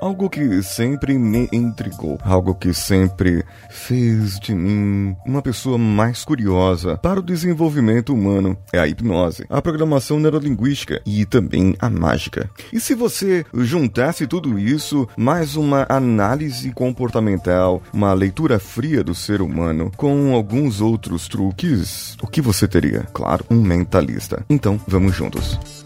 Algo que sempre me intrigou, algo que sempre fez de mim uma pessoa mais curiosa para o desenvolvimento humano é a hipnose, a programação neurolinguística e também a mágica. E se você juntasse tudo isso mais uma análise comportamental, uma leitura fria do ser humano com alguns outros truques, o que você teria? Claro, um mentalista. Então, vamos juntos.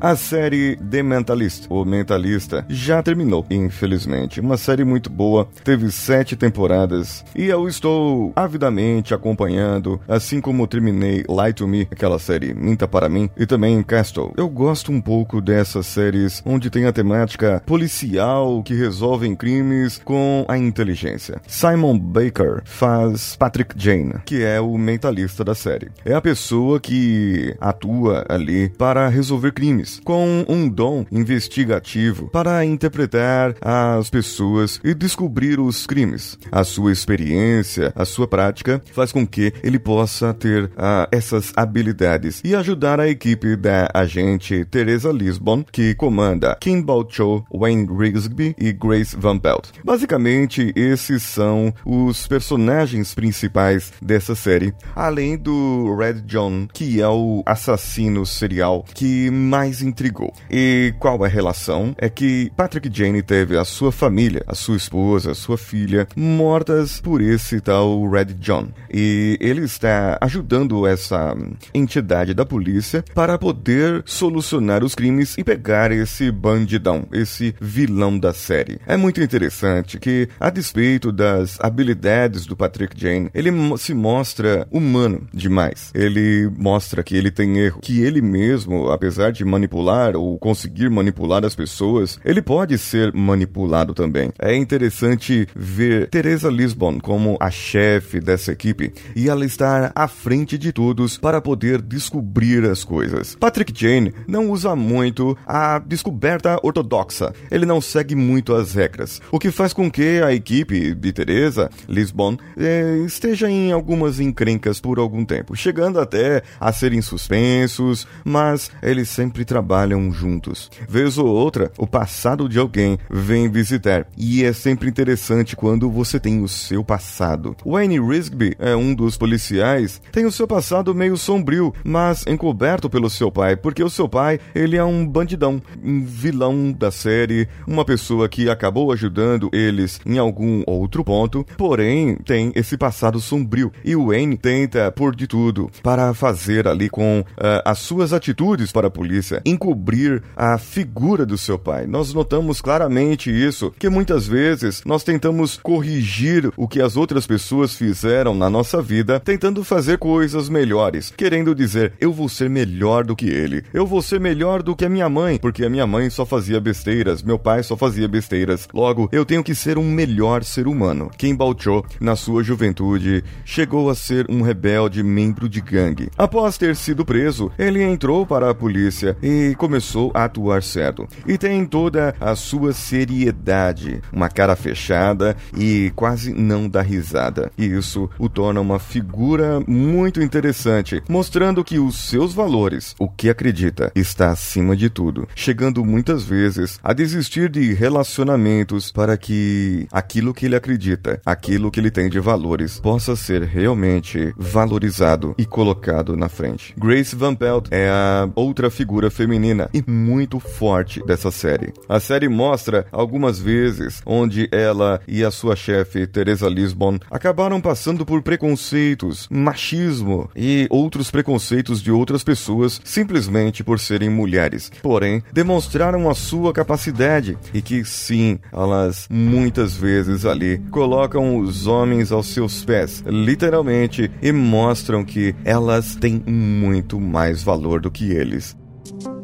A série The Mentalist, o Mentalista, já terminou, infelizmente. Uma série muito boa, teve sete temporadas e eu estou avidamente acompanhando, assim como terminei Lie to Me, aquela série Minta para mim, e também Castle. Eu gosto um pouco dessas séries onde tem a temática policial que resolvem crimes com a inteligência. Simon Baker faz Patrick Jane, que é o mentalista da série. É a pessoa que atua ali para resolver crimes com um dom investigativo para interpretar as pessoas e descobrir os crimes. A sua experiência, a sua prática faz com que ele possa ter uh, essas habilidades e ajudar a equipe da agente Teresa Lisbon, que comanda Kimball Cho, Wayne Rigsby e Grace Van Pelt. Basicamente, esses são os personagens principais dessa série, além do Red John, que é o assassino serial que mais mais intrigou. E qual a relação? É que Patrick Jane teve a sua família, a sua esposa, a sua filha, mortas por esse tal Red John. E ele está ajudando essa entidade da polícia para poder solucionar os crimes e pegar esse bandidão, esse vilão da série. É muito interessante que, a despeito das habilidades do Patrick Jane, ele se mostra humano demais. Ele mostra que ele tem erro, que ele mesmo, apesar de manipular manipular ou conseguir manipular as pessoas, ele pode ser manipulado também. É interessante ver Teresa Lisbon como a chefe dessa equipe e ela estar à frente de todos para poder descobrir as coisas. Patrick Jane não usa muito a descoberta ortodoxa. Ele não segue muito as regras, o que faz com que a equipe de Teresa Lisbon eh, esteja em algumas encrencas por algum tempo, chegando até a serem suspensos, mas eles sempre trabalham trabalham juntos. Vez ou outra, o passado de alguém vem visitar, e é sempre interessante quando você tem o seu passado. Wayne Risby é um dos policiais, tem o seu passado meio sombrio, mas encoberto pelo seu pai, porque o seu pai, ele é um bandidão, um vilão da série, uma pessoa que acabou ajudando eles em algum outro ponto, porém tem esse passado sombrio. E o Wayne tenta por de tudo para fazer ali com uh, as suas atitudes para a polícia encobrir a figura do seu pai. Nós notamos claramente isso, que muitas vezes nós tentamos corrigir o que as outras pessoas fizeram na nossa vida, tentando fazer coisas melhores, querendo dizer, eu vou ser melhor do que ele, eu vou ser melhor do que a minha mãe, porque a minha mãe só fazia besteiras, meu pai só fazia besteiras. Logo, eu tenho que ser um melhor ser humano. Kim Cho, na sua juventude, chegou a ser um rebelde membro de gangue. Após ter sido preso, ele entrou para a polícia e começou a atuar certo. E tem toda a sua seriedade, uma cara fechada e quase não dá risada. E isso o torna uma figura muito interessante, mostrando que os seus valores, o que acredita, está acima de tudo, chegando muitas vezes a desistir de relacionamentos para que aquilo que ele acredita, aquilo que ele tem de valores, possa ser realmente valorizado e colocado na frente. Grace Van Pelt é a outra figura feminina e muito forte dessa série. A série mostra algumas vezes onde ela e a sua chefe, Teresa Lisbon, acabaram passando por preconceitos, machismo e outros preconceitos de outras pessoas simplesmente por serem mulheres. Porém, demonstraram a sua capacidade e que sim, elas muitas vezes ali colocam os homens aos seus pés, literalmente, e mostram que elas têm muito mais valor do que eles. Thank you.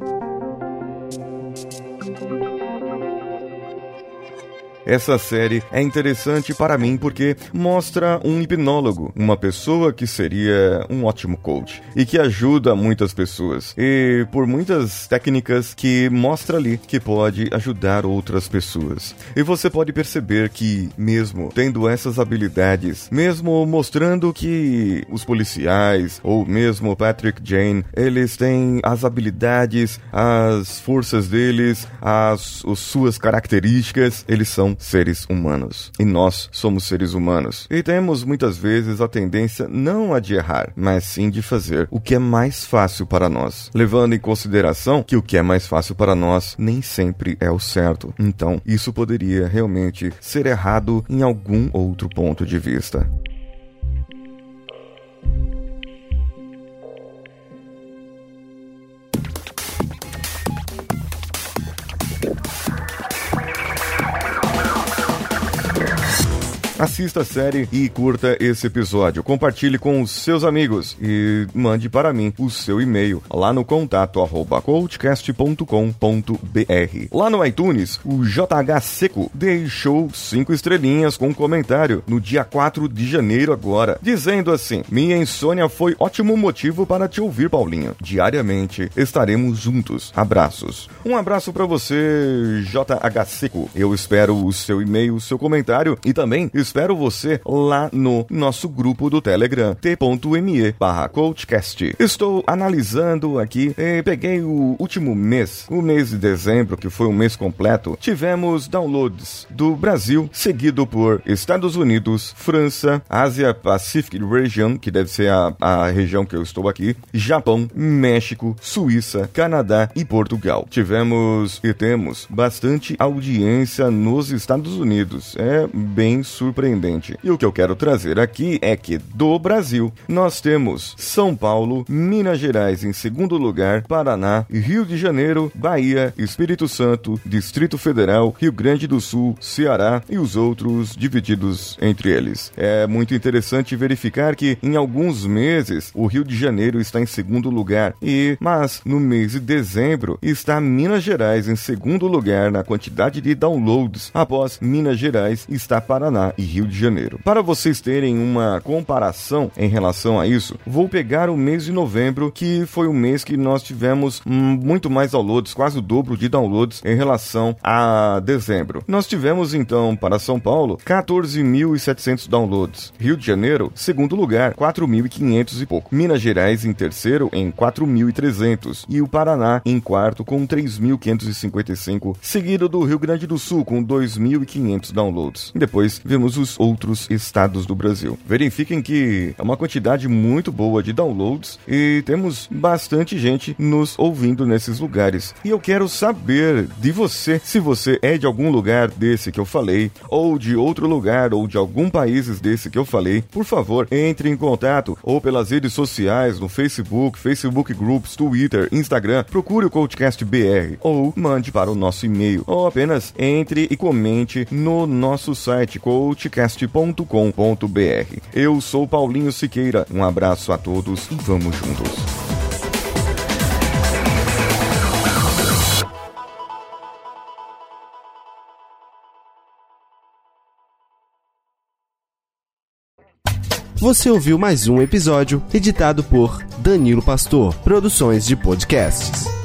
Essa série é interessante para mim porque mostra um hipnólogo, uma pessoa que seria um ótimo coach e que ajuda muitas pessoas. E por muitas técnicas que mostra ali que pode ajudar outras pessoas. E você pode perceber que, mesmo tendo essas habilidades, mesmo mostrando que os policiais ou mesmo Patrick Jane, eles têm as habilidades, as forças deles, as, as suas características, eles são seres humanos. E nós somos seres humanos. E temos muitas vezes a tendência não a de errar, mas sim de fazer o que é mais fácil para nós, levando em consideração que o que é mais fácil para nós nem sempre é o certo. Então, isso poderia realmente ser errado em algum outro ponto de vista. Assista a série e curta esse episódio. Compartilhe com os seus amigos e mande para mim o seu e-mail lá no contato arroba coachcast.com.br. Lá no iTunes, o JH Seco deixou cinco estrelinhas com um comentário no dia 4 de janeiro agora, dizendo assim: Minha insônia foi ótimo motivo para te ouvir, Paulinho. Diariamente estaremos juntos. Abraços. Um abraço para você, JH Seco. Eu espero o seu e-mail, o seu comentário e também espero você lá no nosso grupo do Telegram, t.me barra coachcast. Estou analisando aqui, peguei o último mês, o mês de dezembro, que foi um mês completo, tivemos downloads do Brasil, seguido por Estados Unidos, França, Ásia Pacific Region, que deve ser a, a região que eu estou aqui, Japão, México, Suíça, Canadá e Portugal. Tivemos e temos bastante audiência nos Estados Unidos. É bem surpreendente surpreendente. E o que eu quero trazer aqui é que do Brasil nós temos São Paulo, Minas Gerais em segundo lugar, Paraná, Rio de Janeiro, Bahia, Espírito Santo, Distrito Federal, Rio Grande do Sul, Ceará e os outros divididos entre eles. É muito interessante verificar que em alguns meses o Rio de Janeiro está em segundo lugar e mas no mês de dezembro está Minas Gerais em segundo lugar na quantidade de downloads. Após Minas Gerais está Paraná e Rio de Janeiro. Para vocês terem uma comparação em relação a isso, vou pegar o mês de novembro, que foi o mês que nós tivemos hum, muito mais downloads, quase o dobro de downloads em relação a dezembro. Nós tivemos então para São Paulo 14.700 downloads, Rio de Janeiro, segundo lugar, 4.500 e pouco, Minas Gerais em terceiro em 4.300 e o Paraná em quarto com 3.555, seguido do Rio Grande do Sul com 2.500 downloads. Depois vemos os outros estados do Brasil. Verifiquem que é uma quantidade muito boa de downloads e temos bastante gente nos ouvindo nesses lugares. E eu quero saber de você, se você é de algum lugar desse que eu falei, ou de outro lugar, ou de algum país desse que eu falei, por favor, entre em contato ou pelas redes sociais, no Facebook, Facebook Groups, Twitter, Instagram, procure o Coachcast BR ou mande para o nosso e-mail, ou apenas entre e comente no nosso site coach podcast.com.br. Eu sou Paulinho Siqueira, um abraço a todos e vamos juntos. Você ouviu mais um episódio editado por Danilo Pastor, Produções de Podcasts.